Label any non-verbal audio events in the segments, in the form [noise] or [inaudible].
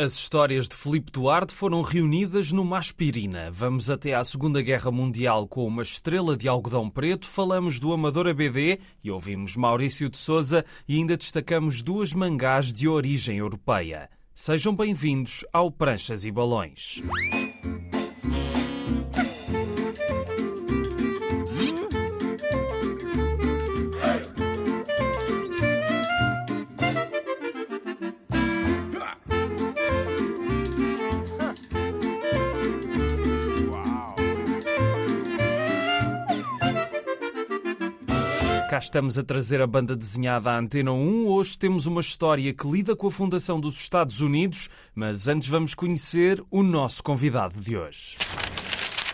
As histórias de Filipe Duarte foram reunidas numa aspirina. Vamos até à Segunda Guerra Mundial com uma estrela de algodão preto, falamos do Amador ABD e ouvimos Maurício de Souza e ainda destacamos duas mangás de origem europeia. Sejam bem-vindos ao Pranchas e Balões. Cá estamos a trazer a banda desenhada à Antena 1. Hoje temos uma história que lida com a fundação dos Estados Unidos, mas antes vamos conhecer o nosso convidado de hoje.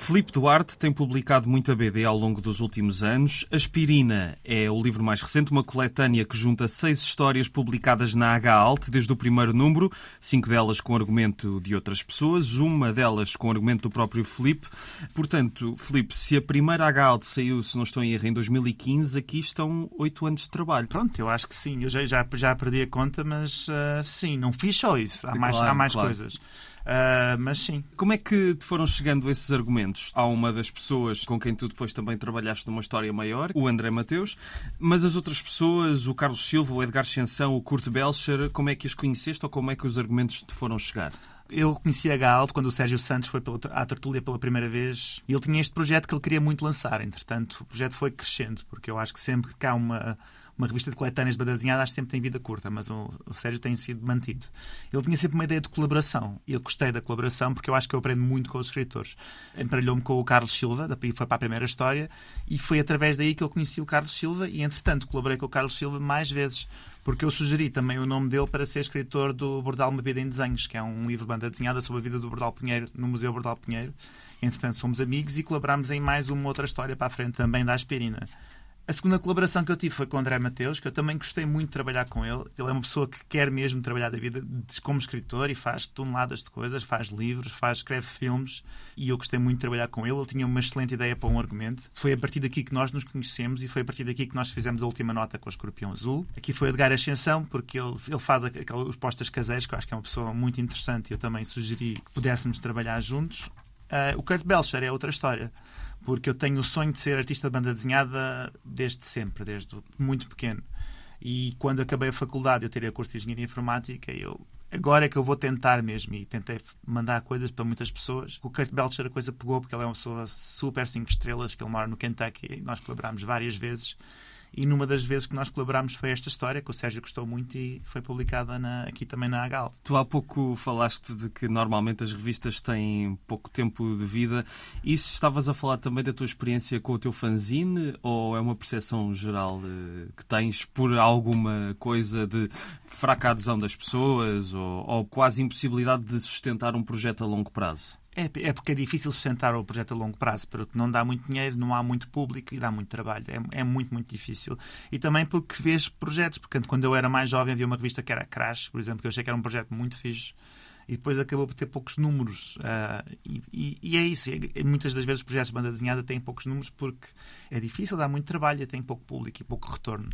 Filipe Duarte tem publicado muita BD ao longo dos últimos anos. Aspirina é o livro mais recente, uma coletânea que junta seis histórias publicadas na H-Alt desde o primeiro número, cinco delas com argumento de outras pessoas, uma delas com argumento do próprio Filipe. Portanto, Filipe, se a primeira H-Alt saiu, se não estou em erro, em 2015, aqui estão oito anos de trabalho. Pronto, eu acho que sim. Eu já, já, já perdi a conta, mas uh, sim, não fiz só isso. Há mais, claro, há mais claro. coisas. Uh, mas sim. Como é que te foram chegando esses argumentos? Há uma das pessoas com quem tu depois também trabalhaste numa história maior, o André Mateus, mas as outras pessoas, o Carlos Silva, o Edgar Ascensão, o Kurt Belcher, como é que as conheceste ou como é que os argumentos te foram chegar? Eu conheci a Galt quando o Sérgio Santos foi pela, à Tertúlia pela primeira vez e ele tinha este projeto que ele queria muito lançar. Entretanto, o projeto foi crescendo, porque eu acho que sempre que há uma, uma revista de coletâneas de banda desenhada, acho que sempre tem vida curta, mas o, o Sérgio tem sido mantido. Ele tinha sempre uma ideia de colaboração e eu gostei da colaboração porque eu acho que eu aprendo muito com os escritores. Emparelhou-me com o Carlos Silva, da, foi para a primeira história, e foi através daí que eu conheci o Carlos Silva e, entretanto, colaborei com o Carlos Silva mais vezes porque eu sugeri também o nome dele para ser escritor do Bordal Uma Vida em Desenhos, que é um livro de banda desenhada sobre a vida do Bordal Pinheiro no Museu Bordal Pinheiro. Entretanto, somos amigos e colaborámos em mais uma outra história para a frente também da Aspirina. A segunda colaboração que eu tive foi com o André Mateus, que eu também gostei muito de trabalhar com ele. Ele é uma pessoa que quer mesmo trabalhar da vida como escritor e faz toneladas de coisas, faz livros, faz, escreve filmes e eu gostei muito de trabalhar com ele. Ele tinha uma excelente ideia para um argumento. Foi a partir daqui que nós nos conhecemos e foi a partir daqui que nós fizemos a última nota com o Escorpião Azul. Aqui foi Edgar Ascensão, porque ele, ele faz os postas caseiros, que eu acho que é uma pessoa muito interessante e eu também sugeri que pudéssemos trabalhar juntos. Uh, o Kurt Belcher é outra história porque eu tenho o sonho de ser artista de banda desenhada desde sempre, desde muito pequeno. E quando acabei a faculdade, eu tirei a curso de Engenharia Informática, eu agora é que eu vou tentar mesmo e tentei mandar coisas para muitas pessoas. O Kurt Belcher a coisa pegou porque ele é uma pessoa super 5 estrelas, que ele mora no Kentucky e nós colaborámos várias vezes. E numa das vezes que nós colaborámos foi esta história, que o Sérgio gostou muito e foi publicada na, aqui também na Agal. Tu há pouco falaste de que normalmente as revistas têm pouco tempo de vida. Isso estavas a falar também da tua experiência com o teu fanzine ou é uma percepção geral eh, que tens por alguma coisa de fraca adesão das pessoas ou, ou quase impossibilidade de sustentar um projeto a longo prazo? É, é porque é difícil sustentar o projeto a longo prazo, porque não dá muito dinheiro, não há muito público e dá muito trabalho. É, é muito, muito difícil. E também porque vês projetos, porque quando eu era mais jovem havia uma revista que era Crash, por exemplo, que eu achei que era um projeto muito fixe e depois acabou por ter poucos números. Uh, e, e, e, é isso. É, muitas das vezes os projetos de banda desenhada têm poucos números porque é difícil, dá muito trabalho tem pouco público e pouco retorno.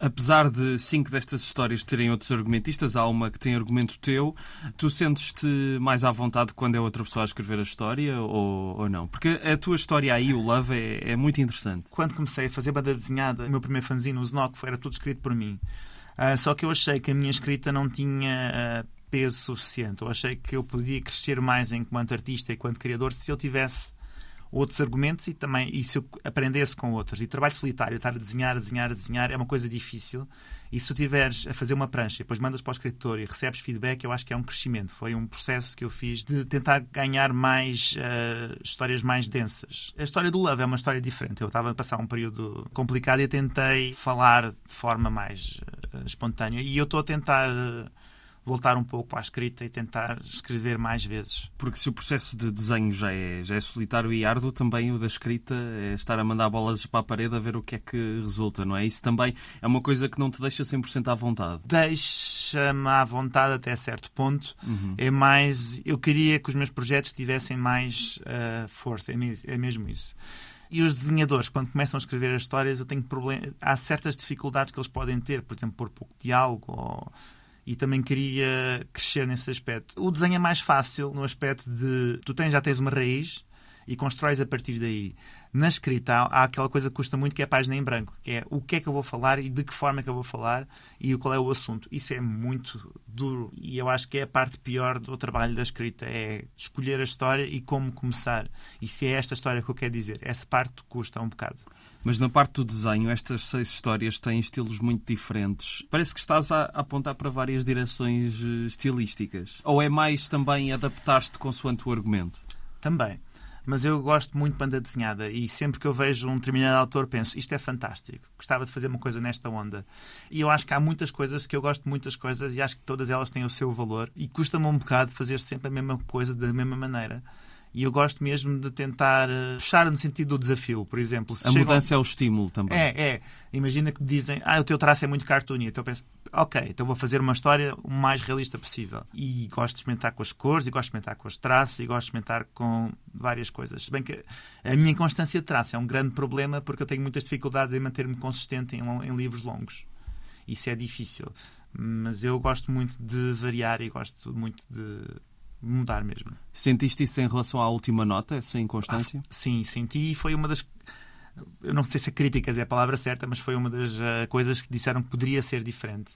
Apesar de cinco destas histórias terem outros argumentistas, há uma que tem argumento teu. Tu sentes-te mais à vontade quando é outra pessoa a escrever a história ou, ou não? Porque a tua história aí, o Love, é, é, muito interessante. Quando comecei a fazer banda desenhada, o meu primeiro fanzine, o Znock, era tudo escrito por mim. Uh, só que eu achei que a minha escrita não tinha uh, peso suficiente. Eu achei que eu podia crescer mais enquanto artista e enquanto criador se eu tivesse outros argumentos e também e se eu aprendesse com outros. E trabalho solitário, estar a desenhar, a desenhar, a desenhar é uma coisa difícil. E se tu tiveres a fazer uma prancha e depois mandas para o escritor e recebes feedback, eu acho que é um crescimento. Foi um processo que eu fiz de tentar ganhar mais uh, histórias mais densas. A história do Love é uma história diferente. Eu estava a passar um período complicado e tentei falar de forma mais uh, espontânea. E eu estou a tentar. Uh, voltar um pouco à escrita e tentar escrever mais vezes. Porque se o processo de desenho já é, já é solitário e árduo, também o da escrita é estar a mandar bolas para a parede a ver o que é que resulta, não é? Isso também é uma coisa que não te deixa 100% à vontade. Deixa-me à vontade até certo ponto. Uhum. É mais... Eu queria que os meus projetos tivessem mais uh, força. É mesmo isso. E os desenhadores, quando começam a escrever as histórias, eu tenho problema. Há certas dificuldades que eles podem ter, por exemplo, por pouco diálogo ou e também queria crescer nesse aspecto. O desenho é mais fácil no aspecto de tu tens, já tens uma raiz e constróis a partir daí. Na escrita há, aquela coisa que custa muito que é a página em branco, que é o que é que eu vou falar e de que forma é que eu vou falar e qual é o assunto. Isso é muito duro e eu acho que é a parte pior do trabalho da escrita, é escolher a história e como começar. E se é esta história que eu quero dizer. Essa parte custa um bocado. Mas na parte do desenho, estas seis histórias têm estilos muito diferentes. Parece que estás a apontar para várias direções eh, estilísticas. Ou é mais também adaptar-te consoante o argumento? Também. Mas eu gosto muito de banda desenhada e sempre que eu vejo um determinado autor penso isto é fantástico, gostava de fazer uma coisa nesta onda. E eu acho que há muitas coisas que eu gosto de muitas coisas e acho que todas elas têm o seu valor e custa-me um bocado fazer sempre a mesma coisa da mesma maneira. E eu gosto mesmo de tentar eh, puxar no sentido do desafio, por exemplo. a mudança é o estímulo também. É, é. Imagina que dizem, ah, o teu traço é muito cartoon. Então eu penso, ok, então vou fazer uma história o mais realista possível. E gosto de experimentar com as cores, e gosto de experimentar com os traços, e gosto de experimentar com várias coisas. Se bem que a minha inconstância de traço é um grande problema porque eu tenho muitas dificuldades em manter-me consistente em, em livros longos. Isso é difícil. Mas eu gosto muito de variar e gosto muito de mudar mesmo. Sentiste isso em relação à última nota, essa inconstância? Ah, sim, senti e foi uma das. Eu não sei se críticas é a palavra certa, mas foi uma das uh, coisas que disseram que poderia ser diferente.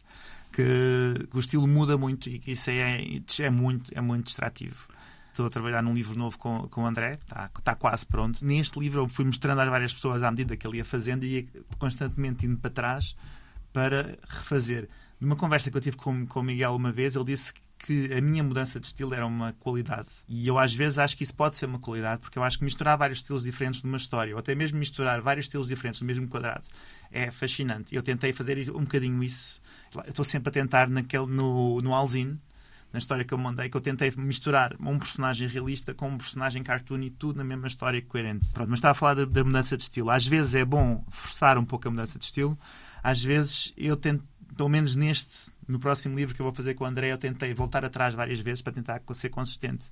Que, que o estilo muda muito e que isso é, é, muito, é muito distrativo. Estou a trabalhar num livro novo com, com o André, está, está quase pronto. Neste livro eu fui mostrando às várias pessoas à medida que ele ia fazendo e ia constantemente indo para trás para refazer. Numa conversa que eu tive com, com o Miguel uma vez, ele disse que a minha mudança de estilo era uma qualidade. E eu às vezes acho que isso pode ser uma qualidade, porque eu acho que misturar vários estilos diferentes numa história, ou até mesmo misturar vários estilos diferentes no mesmo quadrado, é fascinante. Eu tentei fazer um bocadinho isso. Estou sempre a tentar naquele, no, no Alzine, na história que eu mandei, que eu tentei misturar um personagem realista com um personagem cartoon e tudo na mesma história coerente. Pronto, mas estava a falar da mudança de estilo. Às vezes é bom forçar um pouco a mudança de estilo, às vezes eu tento pelo menos neste, no próximo livro que eu vou fazer com o André, eu tentei voltar atrás várias vezes para tentar ser consistente.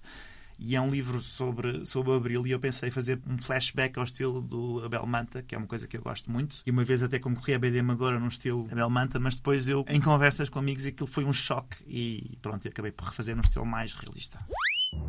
E é um livro sobre, sobre Abril e eu pensei fazer um flashback ao estilo do Abel Manta, que é uma coisa que eu gosto muito. E uma vez até concorri a BD Amadora num estilo Abel Manta, mas depois eu, em conversas com amigos, aquilo foi um choque e pronto, eu acabei por refazer num estilo mais realista.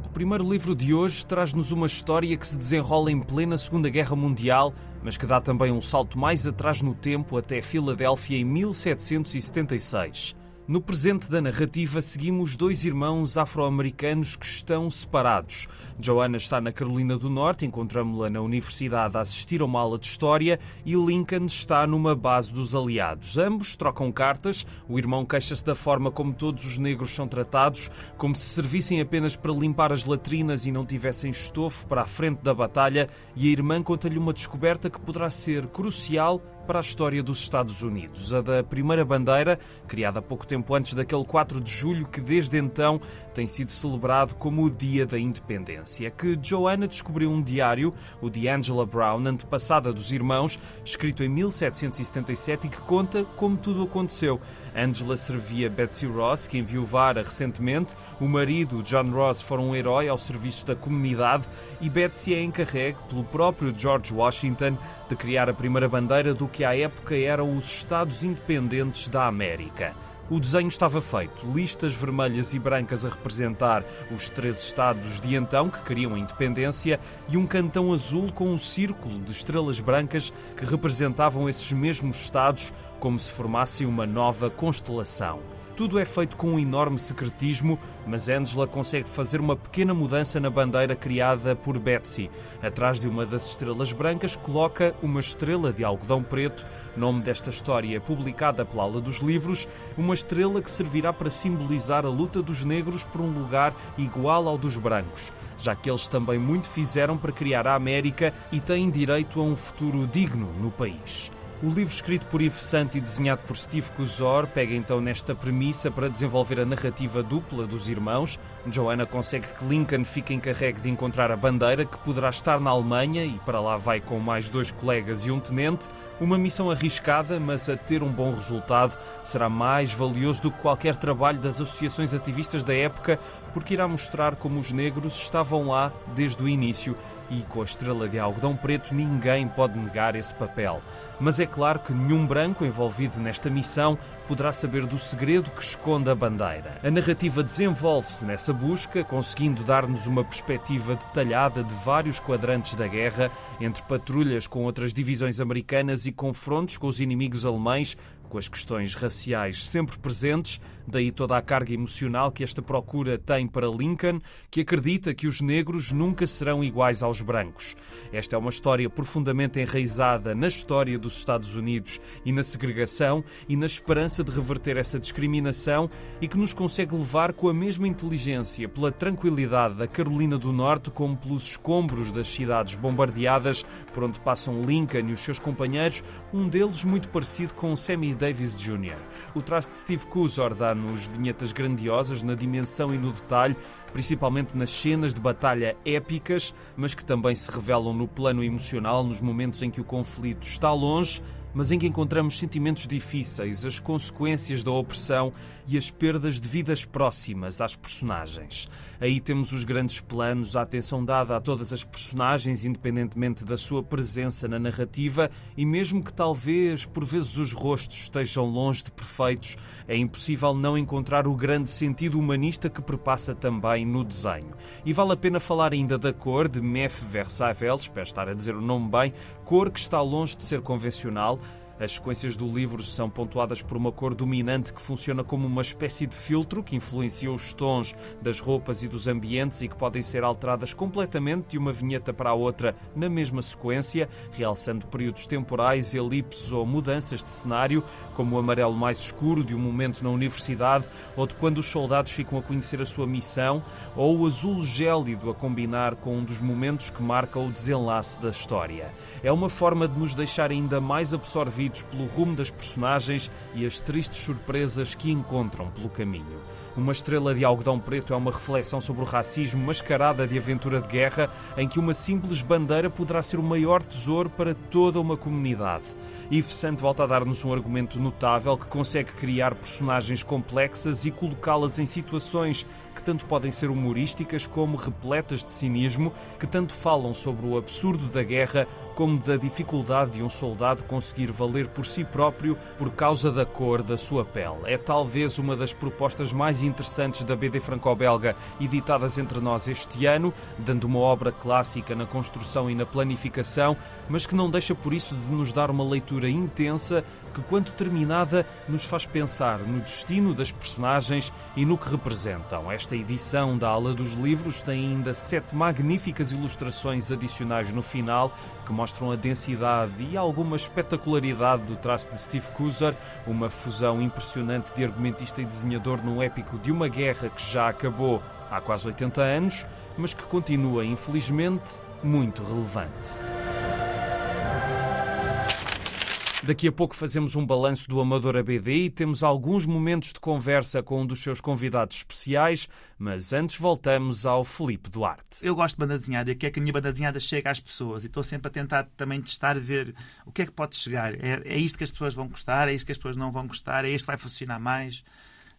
O primeiro livro de hoje traz-nos uma história que se desenrola em plena Segunda Guerra Mundial, mas que dá também um salto mais atrás no tempo até Filadélfia em 1776. No presente da narrativa, seguimos dois irmãos afro-americanos que estão separados. Joanna está na Carolina do Norte, encontramos-la na universidade a assistir a uma aula de história, e Lincoln está numa base dos aliados. Ambos trocam cartas, o irmão queixa-se da forma como todos os negros são tratados, como se servissem apenas para limpar as latrinas e não tivessem estofo para a frente da batalha, e a irmã conta-lhe uma descoberta que poderá ser crucial para a história dos Estados Unidos, a da primeira bandeira, criada pouco tempo antes daquele 4 de julho que desde então tem sido celebrado como o Dia da Independência, que Joanna descobriu um diário, o de Angela Brown, antepassada dos irmãos, escrito em 1777 e que conta como tudo aconteceu. Angela servia Betsy Ross, que enviuvara recentemente. O marido, John Ross, foi um herói ao serviço da comunidade e Betsy é encarregue pelo próprio George Washington de criar a primeira bandeira do que à época eram os Estados Independentes da América. O desenho estava feito, listas vermelhas e brancas a representar os três estados de então que queriam a independência e um cantão azul com um círculo de estrelas brancas que representavam esses mesmos estados como se formassem uma nova constelação. Tudo é feito com um enorme secretismo, mas Angela consegue fazer uma pequena mudança na bandeira criada por Betsy. Atrás de uma das estrelas brancas coloca uma estrela de algodão preto, nome desta história publicada pela Aula dos Livros, uma estrela que servirá para simbolizar a luta dos negros por um lugar igual ao dos brancos já que eles também muito fizeram para criar a América e têm direito a um futuro digno no país. O livro escrito por Yves Saint e desenhado por Steve Cusor pega então nesta premissa para desenvolver a narrativa dupla dos irmãos. Joanna consegue que Lincoln fique encarregue de encontrar a bandeira que poderá estar na Alemanha e para lá vai com mais dois colegas e um tenente. Uma missão arriscada, mas a ter um bom resultado, será mais valioso do que qualquer trabalho das associações ativistas da época, porque irá mostrar como os negros estavam lá desde o início e com a estrela de algodão preto ninguém pode negar esse papel. Mas é claro que nenhum branco envolvido nesta missão poderá saber do segredo que esconde a bandeira. A narrativa desenvolve-se nessa busca, conseguindo dar-nos uma perspectiva detalhada de vários quadrantes da guerra, entre patrulhas com outras divisões americanas e confrontos com os inimigos alemães, com as questões raciais sempre presentes, daí toda a carga emocional que esta procura tem para Lincoln, que acredita que os negros nunca serão iguais aos brancos. Esta é uma história profundamente enraizada na história dos Estados Unidos e na segregação e na esperança de reverter essa discriminação e que nos consegue levar com a mesma inteligência pela tranquilidade da Carolina do Norte como pelos escombros das cidades bombardeadas por onde passam Lincoln e os seus companheiros, um deles muito parecido com Sammy Davis Jr. O traço de Steve Dá-nos vinhetas grandiosas na dimensão e no detalhe, principalmente nas cenas de batalha épicas, mas que também se revelam no plano emocional nos momentos em que o conflito está longe mas em que encontramos sentimentos difíceis, as consequências da opressão e as perdas de vidas próximas às personagens. Aí temos os grandes planos, a atenção dada a todas as personagens, independentemente da sua presença na narrativa, e mesmo que talvez por vezes os rostos estejam longe de perfeitos, é impossível não encontrar o grande sentido humanista que perpassa também no desenho. E vale a pena falar ainda da cor de Mef Versailles, espero estar a dizer o nome bem, cor que está longe de ser convencional, as sequências do livro são pontuadas por uma cor dominante que funciona como uma espécie de filtro que influencia os tons das roupas e dos ambientes e que podem ser alteradas completamente de uma vinheta para a outra na mesma sequência, realçando períodos temporais, elipses ou mudanças de cenário, como o amarelo mais escuro de um momento na universidade ou de quando os soldados ficam a conhecer a sua missão, ou o azul gélido a combinar com um dos momentos que marca o desenlace da história. É uma forma de nos deixar ainda mais absorvidos pelo rumo das personagens e as tristes surpresas que encontram pelo caminho. Uma estrela de algodão preto é uma reflexão sobre o racismo mascarada de aventura de guerra, em que uma simples bandeira poderá ser o maior tesouro para toda uma comunidade. Yves Saint volta a dar-nos um argumento notável que consegue criar personagens complexas e colocá-las em situações que tanto podem ser humorísticas como repletas de cinismo, que tanto falam sobre o absurdo da guerra como da dificuldade de um soldado conseguir valer por si próprio por causa da cor da sua pele. É talvez uma das propostas mais interessantes da BD franco-belga editadas entre nós este ano, dando uma obra clássica na construção e na planificação, mas que não deixa por isso de nos dar uma leitura intensa que, quando terminada, nos faz pensar no destino das personagens e no que representam. Esta edição da Ala dos Livros tem ainda sete magníficas ilustrações adicionais no final que mostram a densidade e alguma espetacularidade do traço de Steve Cusar, uma fusão impressionante de argumentista e desenhador num épico de uma guerra que já acabou há quase 80 anos, mas que continua, infelizmente, muito relevante. Daqui a pouco fazemos um balanço do Amador ABD e temos alguns momentos de conversa com um dos seus convidados especiais, mas antes voltamos ao Felipe Duarte. Eu gosto de banda desenhada e quero que a minha banda desenhada chegue às pessoas e estou sempre a tentar também testar, ver o que é que pode chegar. É, é isto que as pessoas vão gostar, é isto que as pessoas não vão gostar, é isto que vai funcionar mais.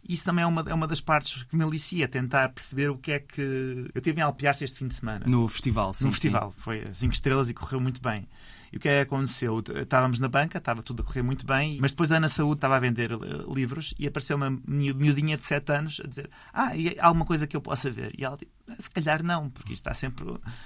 Isso também é uma, é uma das partes que me alicia, tentar perceber o que é que. Eu tive em Alpiar-se este fim de semana. No festival, sim. No festival, sim. foi 5 estrelas e correu muito bem. E o que é que aconteceu? Estávamos na banca, estava tudo a correr muito bem, mas depois a Ana Saúde estava a vender eh, livros e apareceu uma miudinha de 7 anos a dizer: Ah, e há alguma coisa que eu possa ver? E ela disse: ah, Se calhar não, porque isto há sempre,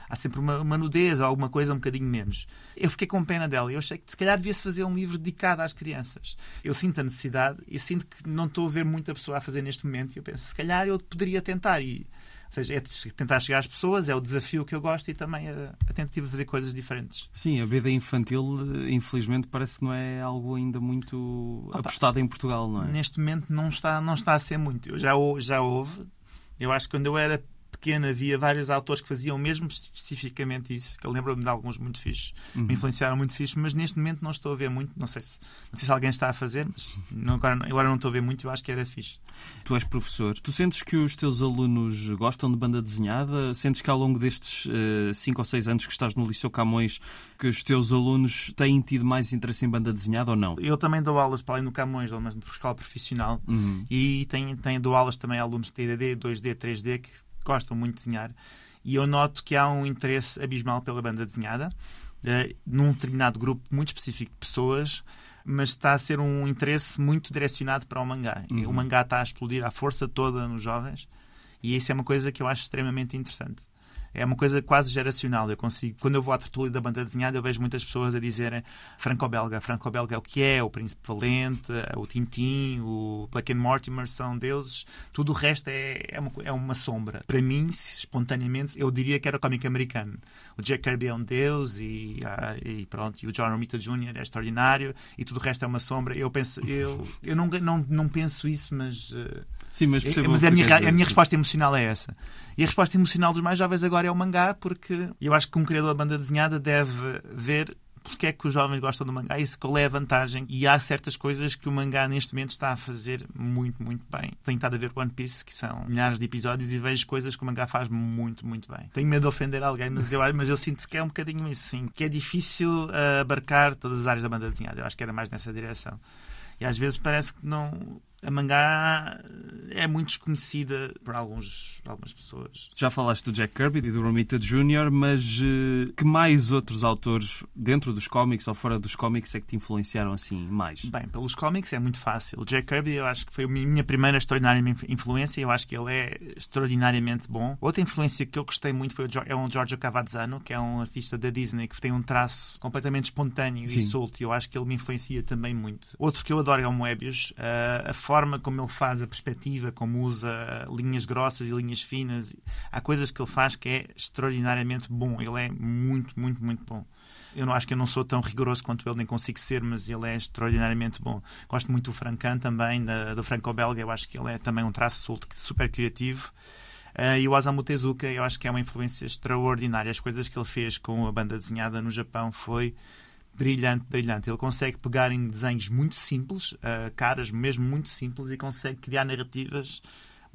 há sempre uma, uma nudez ou alguma coisa um bocadinho menos. Eu fiquei com pena dela e eu achei que se calhar devia-se fazer um livro dedicado às crianças. Eu sinto a necessidade e sinto que não estou a ver muita pessoa a fazer neste momento e eu penso: se calhar eu poderia tentar. E ou seja, é tentar chegar às pessoas, é o desafio que eu gosto e também a, a tentativa de fazer coisas diferentes. Sim, a BD infantil, infelizmente, parece que não é algo ainda muito Opa, apostado em Portugal, não é? Neste momento não está, não está a ser muito. Eu já, já houve. Eu acho que quando eu era pequena havia vários autores que faziam mesmo especificamente isso, que eu lembro-me de alguns muito fixos, uhum. me influenciaram muito fixos, mas neste momento não estou a ver muito, não sei se, não sei se alguém está a fazer, mas não, agora, agora não estou a ver muito, eu acho que era fixe. Tu és professor, tu sentes que os teus alunos gostam de banda desenhada? Sentes que ao longo destes 5 uh, ou 6 anos que estás no Liceu Camões, que os teus alunos têm tido mais interesse em banda desenhada ou não? Eu também dou aulas para além do Camões, mas de escola profissional, uhum. e tenho, tenho, dou aulas também a alunos de TDD, 2D, 3D, que gostam muito de desenhar. E eu noto que há um interesse abismal pela banda desenhada, uh, num determinado grupo muito específico de pessoas, mas está a ser um interesse muito direcionado para o mangá. Uhum. O mangá está a explodir à força toda nos jovens, e isso é uma coisa que eu acho extremamente interessante é uma coisa quase geracional. Eu consigo, quando eu vou à tertúlia da banda desenhada, eu vejo muitas pessoas a dizerem franco-belga. Franco-belga é o que é, o Príncipe Valente, o Tintin, o Black and Mortimer são deuses. Tudo o resto é, é, uma, é uma sombra. Para mim, espontaneamente, eu diria que era o cómic americano. O Jack Kirby é um deus e, ah, e pronto, e o John Romita Jr. é extraordinário e tudo o resto é uma sombra. Eu penso, eu, eu não, não, não penso isso, mas... Uh, Sim, mas percebo Mas a minha, a minha resposta emocional é essa. E a resposta emocional dos mais jovens agora é o mangá, porque eu acho que um criador de banda desenhada deve ver porque é que os jovens gostam do mangá, isso qual é a vantagem. E há certas coisas que o mangá neste momento está a fazer muito, muito bem. Tenho estado a ver One Piece, que são milhares de episódios, e vejo coisas que o mangá faz muito, muito bem. Tenho medo de ofender alguém, mas eu, mas eu sinto que é um bocadinho isso, sim. Que é difícil uh, abarcar todas as áreas da banda desenhada. Eu acho que era mais nessa direção. E às vezes parece que não a mangá é muito desconhecida por alguns, algumas pessoas. Já falaste do Jack Kirby e do Romita Jr., mas uh, que mais outros autores dentro dos cómics ou fora dos cómics é que te influenciaram assim mais? Bem, pelos cómics é muito fácil. O Jack Kirby eu acho que foi a minha primeira extraordinária influência. Eu acho que ele é extraordinariamente bom. Outra influência que eu gostei muito foi o, é um Giorgio Cavazzano, que é um artista da Disney que tem um traço completamente espontâneo Sim. e solto. E eu acho que ele me influencia também muito. Outro que eu adoro é o Moebius. Uh, a forma como ele faz a perspectiva, como usa linhas grossas e linhas finas, há coisas que ele faz que é extraordinariamente bom. Ele é muito, muito, muito bom. Eu não acho que eu não sou tão rigoroso quanto ele, nem consigo ser, mas ele é extraordinariamente bom. Gosto muito do Francan também, da, do franco-belga. Eu acho que ele é também um traço super criativo. Uh, e o Osamu Tezuka, eu acho que é uma influência extraordinária. As coisas que ele fez com a banda desenhada no Japão foi brilhante, brilhante. Ele consegue pegar em desenhos muito simples, uh, caras mesmo muito simples, e consegue criar narrativas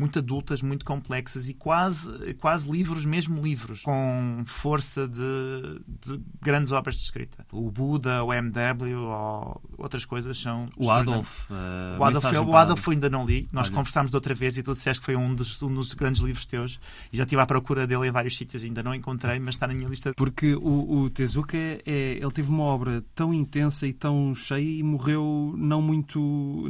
muito adultas, muito complexas e quase, quase livros, mesmo livros, com força de, de grandes obras de escrita. O Buda, o MW ou outras coisas são. O Adolf. Uh, o Adolf, eu, o Adolf ainda não li. Nós Olha. conversámos de outra vez e tu disseste que foi um dos, um dos grandes livros teus e já estive à procura dele em vários sítios, ainda não encontrei, mas está na minha lista. Porque o, o Tezuka, é, ele teve uma obra tão intensa e tão cheia e morreu não muito,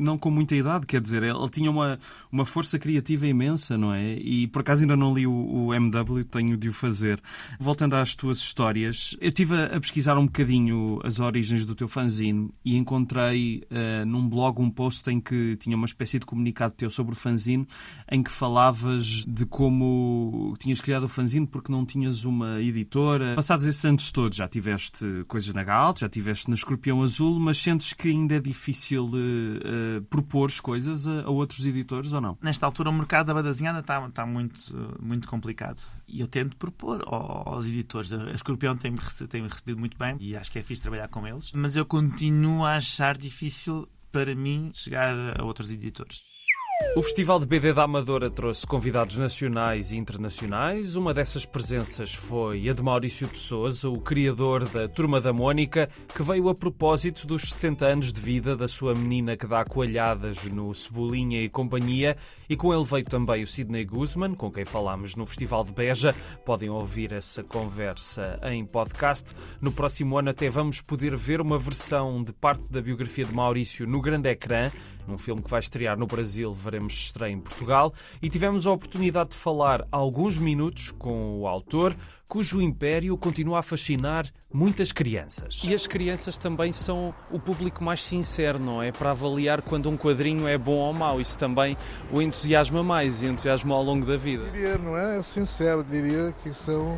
não com muita idade, quer dizer, ele tinha uma, uma força criativa imensa, não é? E por acaso ainda não li o, o MW, tenho de o fazer. Voltando às tuas histórias, eu estive a, a pesquisar um bocadinho as origens do teu fanzine e encontrei uh, num blog um post em que tinha uma espécie de comunicado teu sobre o fanzine em que falavas de como tinhas criado o fanzine porque não tinhas uma editora. Passados esses anos todos, já tiveste coisas na Galt, já tiveste na Escorpião Azul, mas sentes que ainda é difícil uh, uh, propor coisas a, a outros editores ou não? Nesta altura o mercado da banda desenhada está, está muito, muito complicado. E eu tento propor aos editores. A Escorpião tem-me tem recebido muito bem e acho que é fixe trabalhar com eles. Mas eu continuo a achar difícil para mim chegar a outros editores. O Festival de BD da Amadora trouxe convidados nacionais e internacionais. Uma dessas presenças foi a de Maurício de Souza, o criador da Turma da Mônica, que veio a propósito dos 60 anos de vida da sua menina que dá coalhadas no Cebolinha e Companhia. E com ele veio também o Sidney Guzman, com quem falámos no Festival de Beja. Podem ouvir essa conversa em podcast. No próximo ano até vamos poder ver uma versão de parte da biografia de Maurício no grande ecrã num filme que vai estrear no Brasil, veremos estreia em Portugal, e tivemos a oportunidade de falar alguns minutos com o autor, cujo império continua a fascinar muitas crianças. E as crianças também são o público mais sincero, não é? Para avaliar quando um quadrinho é bom ou mau. Isso também o entusiasma mais e entusiasma ao longo da vida. Diria, não é sincero, diria que são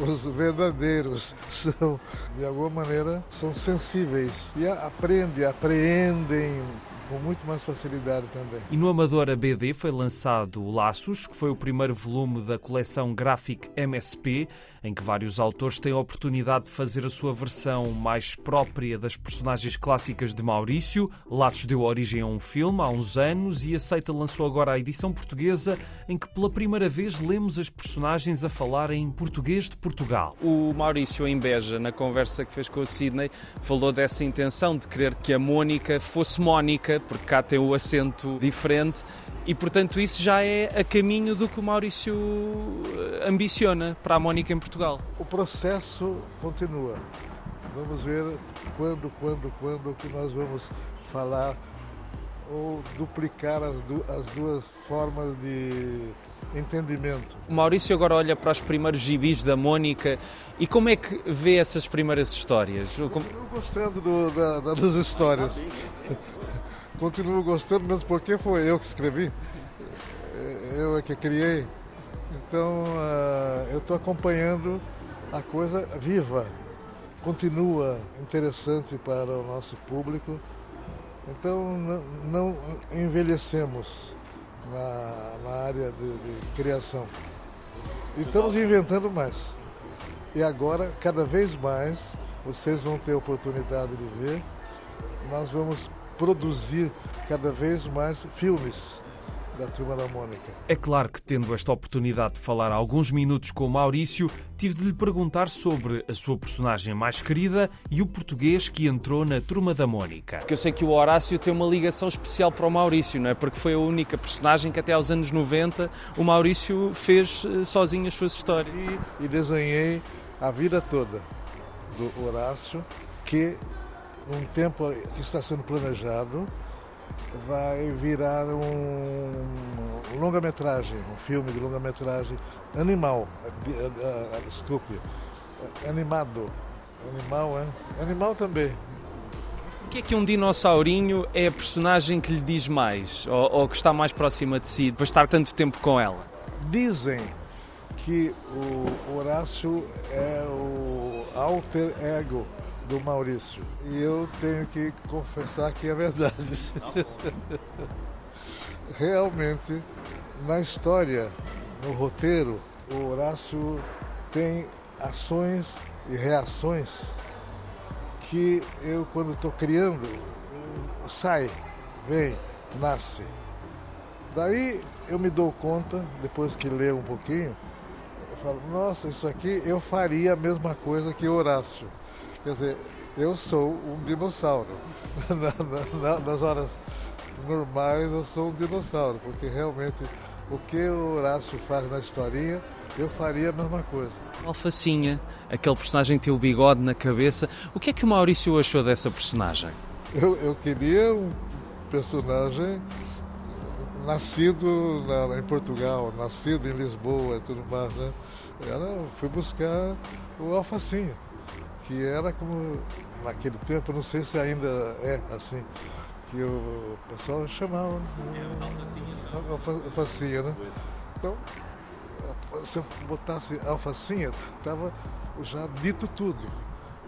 os verdadeiros [laughs] são, de alguma maneira, são sensíveis e aprendem, apreendem com muito mais facilidade também. E no Amadora BD foi lançado Laços, que foi o primeiro volume da coleção Graphic MSP, em que vários autores têm a oportunidade de fazer a sua versão mais própria das personagens clássicas de Maurício. Laços deu origem a um filme há uns anos e Aceita lançou agora a edição portuguesa, em que pela primeira vez lemos as personagens a falar em português de Portugal. O Maurício, em Beja, na conversa que fez com o Sidney, falou dessa intenção de querer que a Mônica fosse Mónica, porque cá tem o acento diferente E portanto isso já é a caminho do que o Maurício eh, ambiciona para a Mónica em Portugal. O processo continua. Vamos ver quando, quando, quando que nós vamos falar ou duplicar as, du as duas formas de entendimento. O Maurício agora olha para os primeiros gibis da Mônica e como é que vê essas primeiras histórias? Como... Continuo gostando do, da, das histórias. Continuo gostando, mesmo porque foi eu que escrevi. Eu é que criei. Então uh, eu estou acompanhando a coisa viva. Continua interessante para o nosso público então não, envelhecemos na, na área de, de, criação. Estamos inventando mais. E agora, cada vez mais, vocês vão ter oportunidade de ver, nós vamos produzir cada vez mais filmes da Turma da Mônica. É claro que, tendo esta oportunidade de falar alguns minutos com o Maurício, tive de lhe perguntar sobre a sua personagem mais querida e o português que entrou na Turma da Mônica. Porque eu sei que o Horácio tem uma ligação especial para o Maurício, não é? Porque foi a única personagem que até aos anos 90 o Maurício fez eh, sozinho as suas histórias. E, e desenhei a vida toda do Horácio, que num tempo que está sendo planejado, vai virar um longa-metragem, um filme de longa-metragem animal, eh, eh, eh, desculpe, animado. Animal, é? Animal também. O que é que um dinossaurinho é a personagem que lhe diz mais, ou, ou que está mais próxima de si, depois de estar tanto tempo com ela? Dizem que o Horácio é o alter ego do Maurício. E eu tenho que confessar que é verdade. [laughs] Realmente, na história, no roteiro, o Horácio tem ações e reações que eu, quando estou criando, sai, vem, nasce. Daí eu me dou conta, depois que leio um pouquinho, eu falo, nossa, isso aqui eu faria a mesma coisa que Horácio. Quer dizer, eu sou um dinossauro. [laughs] nas horas normais eu sou um dinossauro, porque realmente o que o Horácio faz na historinha, eu faria a mesma coisa. Alfacinha, aquele personagem que tem o bigode na cabeça. O que é que o Maurício achou dessa personagem? Eu, eu queria um personagem nascido na, em Portugal, nascido em Lisboa e tudo mais, né? Era, fui buscar o Alfacinha que era como naquele tempo, não sei se ainda é assim, que o pessoal chamava. Né? Alfacinha, né? Então, se eu botasse alfacinha, estava já dito tudo.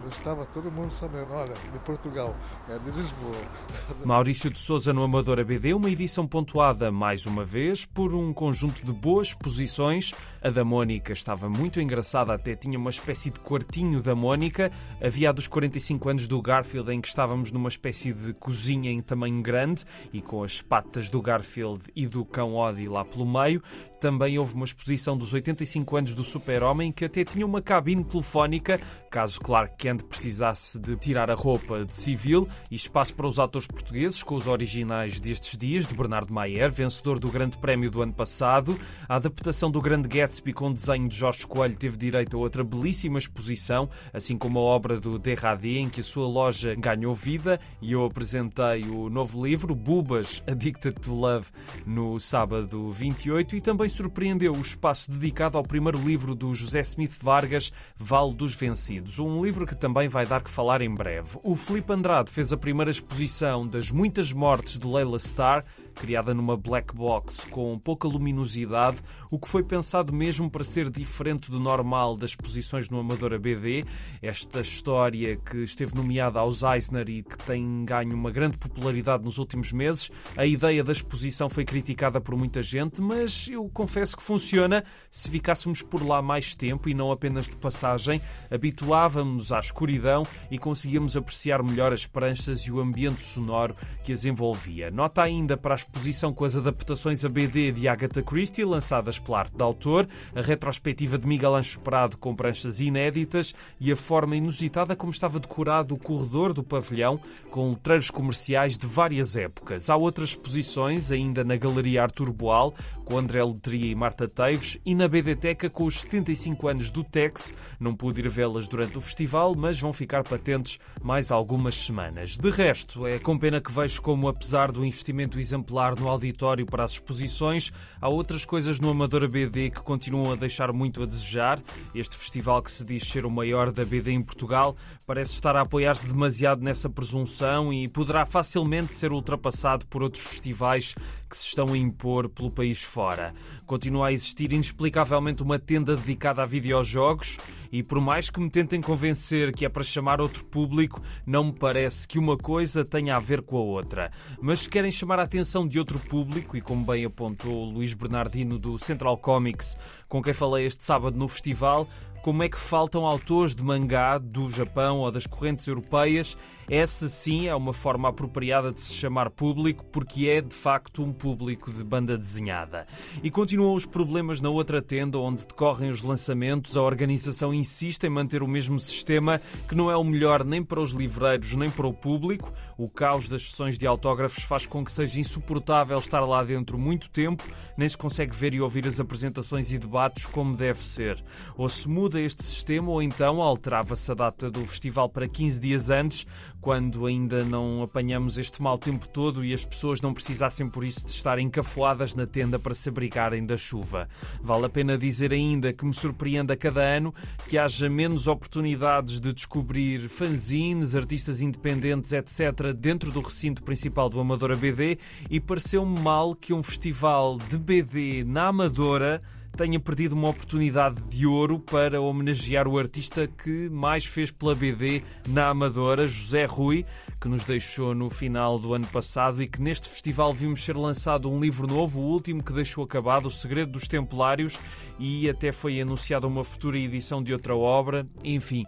Estava todo mundo sabendo, olha, de Portugal, é de Lisboa. [laughs] Maurício de Souza no Amador ABD, uma edição pontuada mais uma vez por um conjunto de boas posições. A da Mónica estava muito engraçada, até tinha uma espécie de quartinho da Mónica. Havia dos 45 anos do Garfield, em que estávamos numa espécie de cozinha em tamanho grande e com as patas do Garfield e do cão Odie lá pelo meio. Também houve uma exposição dos 85 anos do Super-Homem que até tinha uma cabine telefónica, caso Clark Kent precisasse de tirar a roupa de civil, e espaço para os atores portugueses com os originais destes dias, de Bernardo Maier, vencedor do Grande Prémio do ano passado. A adaptação do Grande Gatsby com desenho de Jorge Coelho teve direito a outra belíssima exposição, assim como a obra do Derradé, em que a sua loja ganhou vida, e eu apresentei o novo livro, Bubas, Addicted to Love, no sábado 28, e também surpreendeu o espaço dedicado ao primeiro livro do José Smith Vargas, Vale dos Vencidos, um livro que também vai dar que falar em breve. O Felipe Andrade fez a primeira exposição das muitas mortes de Leila Starr, criada numa black box com pouca luminosidade, o que foi pensado mesmo para ser diferente do normal das exposições no Amadora BD. Esta história que esteve nomeada aos Eisner e que tem ganho uma grande popularidade nos últimos meses. A ideia da exposição foi criticada por muita gente, mas eu confesso que funciona se ficássemos por lá mais tempo e não apenas de passagem. Habituávamos à escuridão e conseguíamos apreciar melhor as pranchas e o ambiente sonoro que as envolvia. Nota ainda para as exposição com as adaptações a BD de Agatha Christie, lançadas pela arte de autor, a retrospectiva de Miguel Ancho Prado com pranchas inéditas e a forma inusitada como estava decorado o corredor do pavilhão com letreiros comerciais de várias épocas. Há outras exposições ainda na Galeria Artur Boal, com André Letria e Marta Teives, e na BDteca com os 75 anos do Tex. Não pude ir vê-las durante o festival, mas vão ficar patentes mais algumas semanas. De resto, é com pena que vejo como, apesar do investimento exemplar no auditório para as exposições, há outras coisas no Amadora BD que continuam a deixar muito a desejar. Este festival que se diz ser o maior da BD em Portugal parece estar a apoiar-se demasiado nessa presunção e poderá facilmente ser ultrapassado por outros festivais que se estão a impor pelo país fora. Continua a existir inexplicavelmente uma tenda dedicada a videojogos e por mais que me tentem convencer que é para chamar outro público, não me parece que uma coisa tenha a ver com a outra. Mas se querem chamar a atenção de outro público, e como bem apontou Luís Bernardino do Central Comics, com quem falei este sábado no festival, como é que faltam autores de mangá do Japão ou das correntes europeias. Essa sim é uma forma apropriada de se chamar público, porque é de facto um público de banda desenhada. E continuam os problemas na outra tenda onde decorrem os lançamentos. A organização insiste em manter o mesmo sistema, que não é o melhor nem para os livreiros nem para o público. O caos das sessões de autógrafos faz com que seja insuportável estar lá dentro muito tempo, nem se consegue ver e ouvir as apresentações e debates como deve ser. Ou se muda este sistema, ou então alterava-se a data do festival para 15 dias antes, quando ainda não apanhamos este mau tempo todo e as pessoas não precisassem por isso de estar encafuadas na tenda para se abrigarem da chuva. Vale a pena dizer ainda que me surpreende a cada ano que haja menos oportunidades de descobrir fanzines, artistas independentes, etc., dentro do recinto principal do Amadora BD e pareceu-me mal que um festival de BD na Amadora tenha perdido uma oportunidade de ouro para homenagear o artista que mais fez pela BD na Amadora, José Rui, que nos deixou no final do ano passado e que neste festival vimos ser lançado um livro novo, o último que deixou acabado, O Segredo dos Templários, e até foi anunciada uma futura edição de outra obra. Enfim,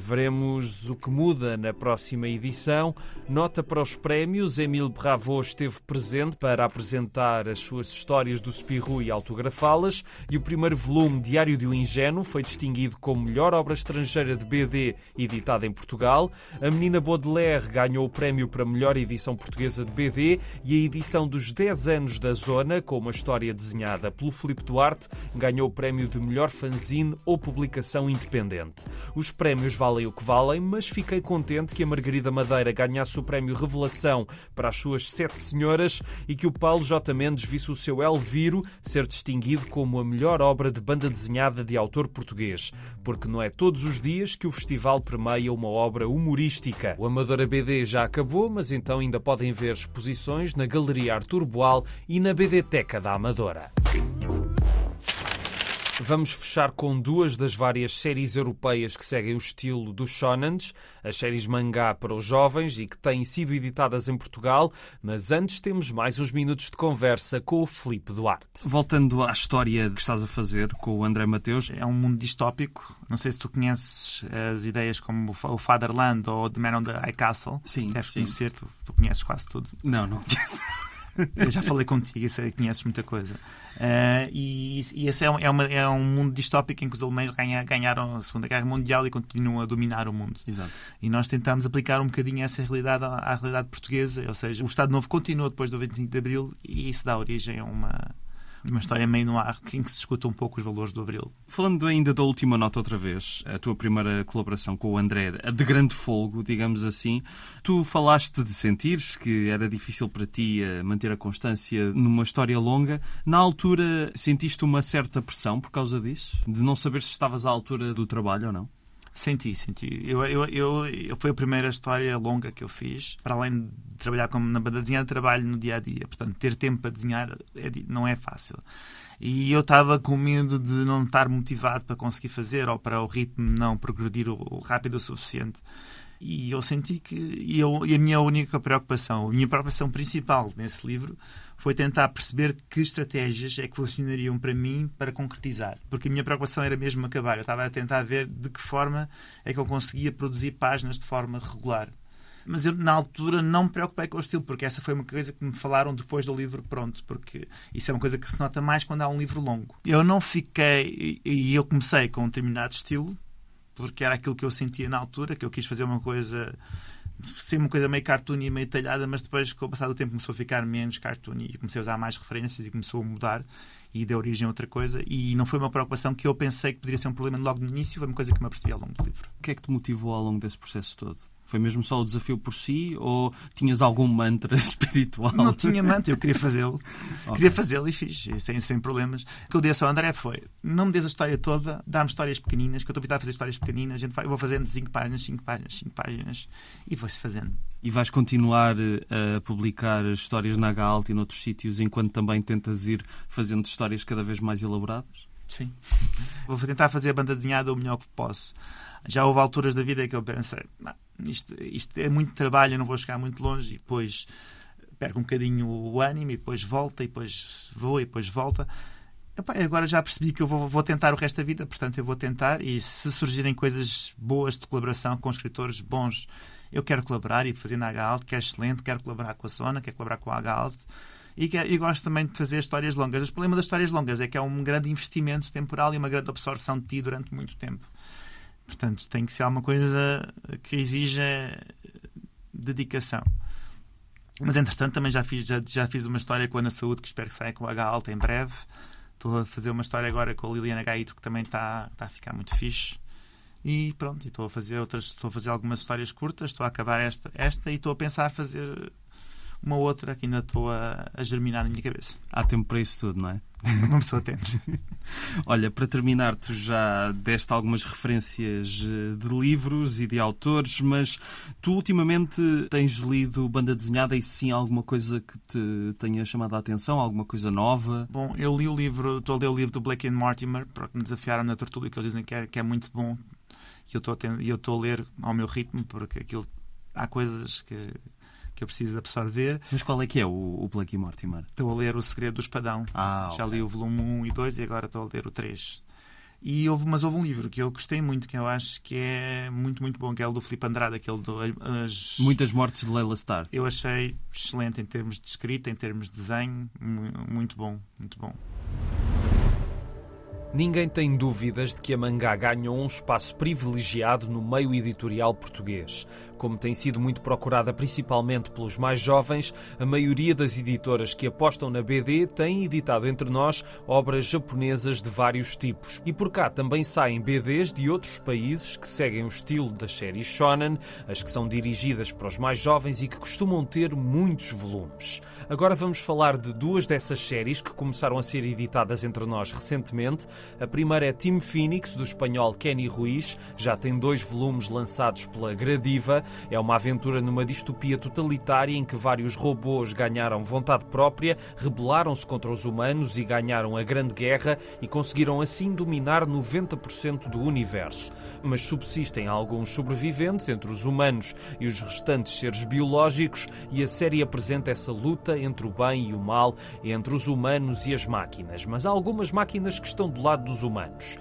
veremos o que muda na próxima edição. Nota para os prémios: Emile Bravo esteve presente para apresentar as suas histórias do Spirou e autografá-las. E o primeiro volume, Diário de um Ingênuo, foi distinguido como melhor obra estrangeira de BD editada em Portugal. A Menina Baudelaire ganhou o prémio para melhor edição portuguesa de BD e a edição dos 10 anos da Zona, com uma história desenhada pelo Filipe Duarte, ganhou o prémio de melhor fanzine ou publicação independente. Os prémios valem o que valem, mas fiquei contente que a Margarida Madeira ganhasse o prémio Revelação para as suas Sete Senhoras e que o Paulo J. Mendes visse o seu Elviro ser distinguido como a melhor obra de banda desenhada de autor português, porque não é todos os dias que o festival premia uma obra humorística. O Amadora BD já acabou, mas então ainda podem ver exposições na Galeria Artur Boal e na BDteca da Amadora. Vamos fechar com duas das várias séries europeias que seguem o estilo dos shonens, as séries mangá para os jovens e que têm sido editadas em Portugal, mas antes temos mais uns minutos de conversa com o Felipe Duarte. Voltando à história que estás a fazer com o André Mateus. É um mundo distópico. Não sei se tu conheces as ideias como o Fatherland ou The Man on the High Castle. Sim, Deves sim. conhecer, tu, tu conheces quase tudo. Não, não conheço. Eu [laughs] já falei contigo, sei que conheces muita coisa. Uh, e, e esse é um, é, uma, é um mundo distópico em que os alemães ganha, ganharam a Segunda Guerra Mundial e continuam a dominar o mundo. Exato. E nós tentamos aplicar um bocadinho essa realidade à, à realidade portuguesa, ou seja, o Estado Novo continua depois do 25 de Abril e isso dá origem a uma, uma história meio no ar em que se discuta um pouco os valores do Abril. Falando ainda da última nota outra vez, a tua primeira colaboração com o André, a de grande folgo, digamos assim, tu falaste de sentires que era difícil para ti eh, manter a constância numa história longa. Na altura, sentiste uma certa pressão por causa disso? De não saber se estavas à altura do trabalho ou não? Senti, senti. Eu, eu, eu, eu, foi a primeira história longa que eu fiz. Para além de trabalhar como na banda desenhada, trabalho no dia a dia. Portanto, ter tempo para desenhar é, não é fácil. E eu estava com medo de não estar motivado para conseguir fazer ou para o ritmo não progredir rápido o suficiente. E eu senti que. E, eu, e a minha única preocupação, a minha preocupação principal nesse livro foi tentar perceber que estratégias é que funcionariam para mim para concretizar. Porque a minha preocupação era mesmo acabar. Eu estava a tentar ver de que forma é que eu conseguia produzir páginas de forma regular. Mas eu, na altura, não me preocupei com o estilo, porque essa foi uma coisa que me falaram depois do livro pronto, porque isso é uma coisa que se nota mais quando há um livro longo. Eu não fiquei, e eu comecei com um determinado estilo, porque era aquilo que eu sentia na altura, que eu quis fazer uma coisa ser uma coisa meio cartoon e meio talhada, mas depois, com o passar do tempo, começou a ficar menos cartoon e comecei a usar mais referências e começou a mudar e deu origem a outra coisa. E não foi uma preocupação que eu pensei que poderia ser um problema logo no início, foi uma coisa que me apercebi ao longo do livro. O que é que te motivou ao longo desse processo todo? Foi mesmo só o desafio por si ou tinhas algum mantra [laughs] espiritual? Não tinha mantra, eu queria fazê-lo. [laughs] okay. Queria fazê-lo e fiz, sem, sem problemas. O que eu disse ao André foi: não me des a história toda, dá-me histórias pequeninas, que eu estou a tentar fazer histórias pequeninas. A gente vai, eu vou fazendo 5 páginas, 5 páginas, 5 páginas e vou-se fazendo. E vais continuar eh, a publicar histórias na Galt e noutros sítios enquanto também tentas ir fazendo histórias cada vez mais elaboradas? Sim. [laughs] Vou tentar fazer a banda desenhada o melhor que posso. Já houve alturas da vida que eu pensei, isto, isto é muito trabalho, eu não vou chegar muito longe e depois perco um bocadinho o ânimo e depois volta e depois vou e depois volta. Epá, agora já percebi que eu vou, vou, tentar o resto da vida, portanto eu vou tentar e se surgirem coisas boas de colaboração com escritores bons, eu quero colaborar e fazer na HALT, que é excelente, quero colaborar com a Sona, quero colaborar com a HALT e, e gosto também de fazer histórias longas. O problema das histórias longas é que é um grande investimento temporal e uma grande absorção de ti durante muito tempo. Portanto, tem que ser alguma coisa que exija dedicação. Mas, entretanto, também já fiz, já, já fiz uma história com a Ana Saúde, que espero que saia com H alta em breve. Estou a fazer uma história agora com a Liliana Gaito, que também está, está a ficar muito fixe. E pronto, estou a fazer outras, estou a fazer algumas histórias curtas, estou a acabar esta, esta e estou a pensar fazer uma outra que ainda estou a, a germinar na minha cabeça. Há tempo para isso tudo, não é? [laughs] Uma pessoa tem. [laughs] Olha, para terminar, tu já deste algumas referências eh, de livros e de autores, mas tu ultimamente tens lido banda desenhada e sim alguma coisa que te tenha chamado a atenção, alguma coisa nova? Bom, eu li o livro, estou a ler o livro do Blake and Mortimer, porque me desafiaram na tortura que eles dizem que é, que é muito bom. E eu estou a ler ao meu ritmo, porque aquilo há coisas que que eu preciso absorver. Mas qual é que é o, o Blake Mortimer? Estou a ler O Segredo do Espadão. Ah, Já li o volume 1 e 2 e agora estou a ler o 3. E houve, mas houve um livro que eu gostei muito, que eu acho que é muito, muito bom, que é o do Filipe Andrade, aquele do as... Muitas Mortes de Leila Star. Eu achei excelente em termos de escrita, em termos de desenho, muito bom, muito bom. Ninguém tem dúvidas de que a mangá ganhou um espaço privilegiado no meio editorial português. Como tem sido muito procurada principalmente pelos mais jovens, a maioria das editoras que apostam na BD têm editado entre nós obras japonesas de vários tipos. E por cá também saem BDs de outros países que seguem o estilo das séries shonen, as que são dirigidas para os mais jovens e que costumam ter muitos volumes. Agora vamos falar de duas dessas séries que começaram a ser editadas entre nós recentemente. A primeira é Team Phoenix, do espanhol Kenny Ruiz, já tem dois volumes lançados pela Gradiva é uma aventura numa distopia totalitária em que vários robôs ganharam vontade própria, rebelaram-se contra os humanos e ganharam a Grande Guerra e conseguiram assim dominar 90% do universo. Mas subsistem alguns sobreviventes entre os humanos e os restantes seres biológicos, e a série apresenta essa luta entre o bem e o mal, entre os humanos e as máquinas. Mas há algumas máquinas que estão do lado dos humanos.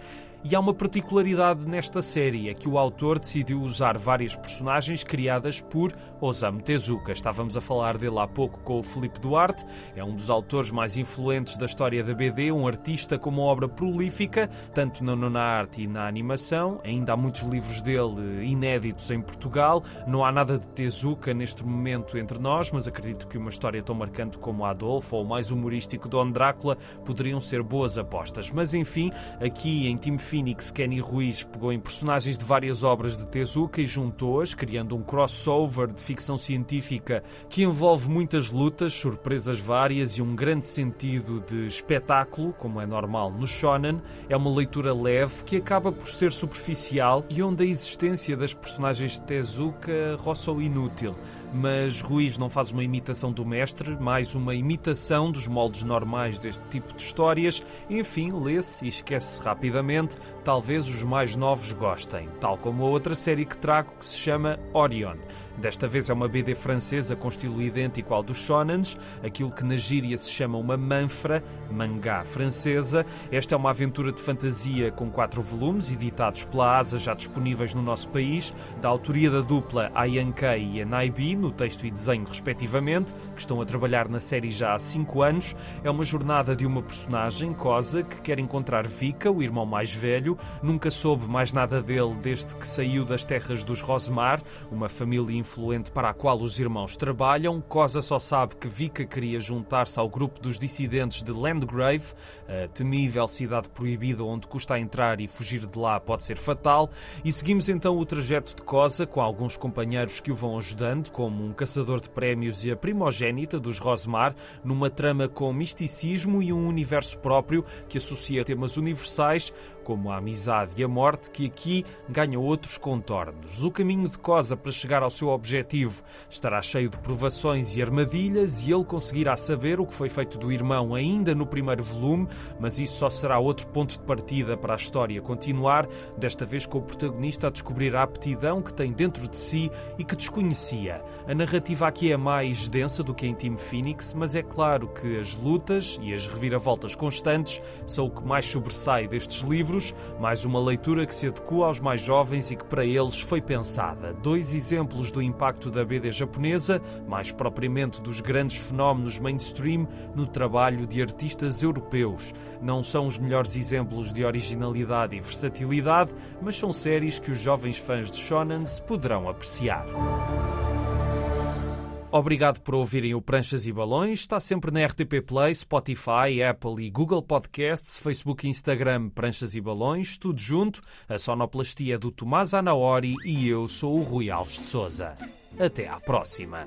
E há uma particularidade nesta série, é que o autor decidiu usar várias personagens criadas por Osamu Tezuka. Estávamos a falar dele há pouco com o Felipe Duarte, é um dos autores mais influentes da história da BD, um artista com uma obra prolífica, tanto na, na arte e na animação. Ainda há muitos livros dele inéditos em Portugal. Não há nada de Tezuka neste momento entre nós, mas acredito que uma história tão marcante como Adolfo ou o mais humorístico Don Drácula poderiam ser boas apostas. Mas enfim, aqui em Time Phoenix, Kenny Ruiz pegou em personagens de várias obras de Tezuka e juntou-as, criando um crossover de ficção científica que envolve muitas lutas, surpresas várias e um grande sentido de espetáculo, como é normal no shonen. É uma leitura leve que acaba por ser superficial e onde a existência das personagens de Tezuka roça o inútil mas Ruiz não faz uma imitação do mestre, mais uma imitação dos moldes normais deste tipo de histórias. Enfim, lê-se e esquece-se rapidamente. Talvez os mais novos gostem, tal como a outra série que trago que se chama Orion. Desta vez é uma BD francesa com estilo idêntico ao dos shonens, aquilo que na gíria se chama uma manfra, mangá francesa. Esta é uma aventura de fantasia com quatro volumes, editados pela ASA, já disponíveis no nosso país, da autoria da dupla Ayan Kei e Anaibi, no texto e desenho respectivamente, que estão a trabalhar na série já há cinco anos. É uma jornada de uma personagem, Cosa, que quer encontrar Vika, o irmão mais velho. Nunca soube mais nada dele desde que saiu das terras dos Rosemar, uma família influente para a qual os irmãos trabalham. Cosa só sabe que Vika queria juntar-se ao grupo dos dissidentes de Landgrave, a temível cidade proibida onde custa entrar e fugir de lá pode ser fatal. E seguimos então o trajeto de Cosa com alguns companheiros que o vão ajudando, como um caçador de prémios e a primogênita dos Rosemar, numa trama com misticismo e um universo próprio que associa temas universais como a amizade e a morte, que aqui ganham outros contornos. O caminho de Cosa para chegar ao seu objetivo estará cheio de provações e armadilhas, e ele conseguirá saber o que foi feito do irmão ainda no primeiro volume, mas isso só será outro ponto de partida para a história continuar, desta vez com o protagonista a descobrir a aptidão que tem dentro de si e que desconhecia. A narrativa aqui é mais densa do que em Team Phoenix, mas é claro que as lutas e as reviravoltas constantes são o que mais sobressai destes livros mais uma leitura que se adequa aos mais jovens e que para eles foi pensada. Dois exemplos do impacto da BD japonesa, mais propriamente dos grandes fenómenos mainstream no trabalho de artistas europeus. Não são os melhores exemplos de originalidade e versatilidade, mas são séries que os jovens fãs de shonen poderão apreciar. Obrigado por ouvirem o Pranchas e Balões. Está sempre na RTP Play, Spotify, Apple e Google Podcasts, Facebook e Instagram Pranchas e Balões, tudo junto. A sonoplastia do Tomás Anaori e eu sou o Rui Alves de Souza. Até à próxima.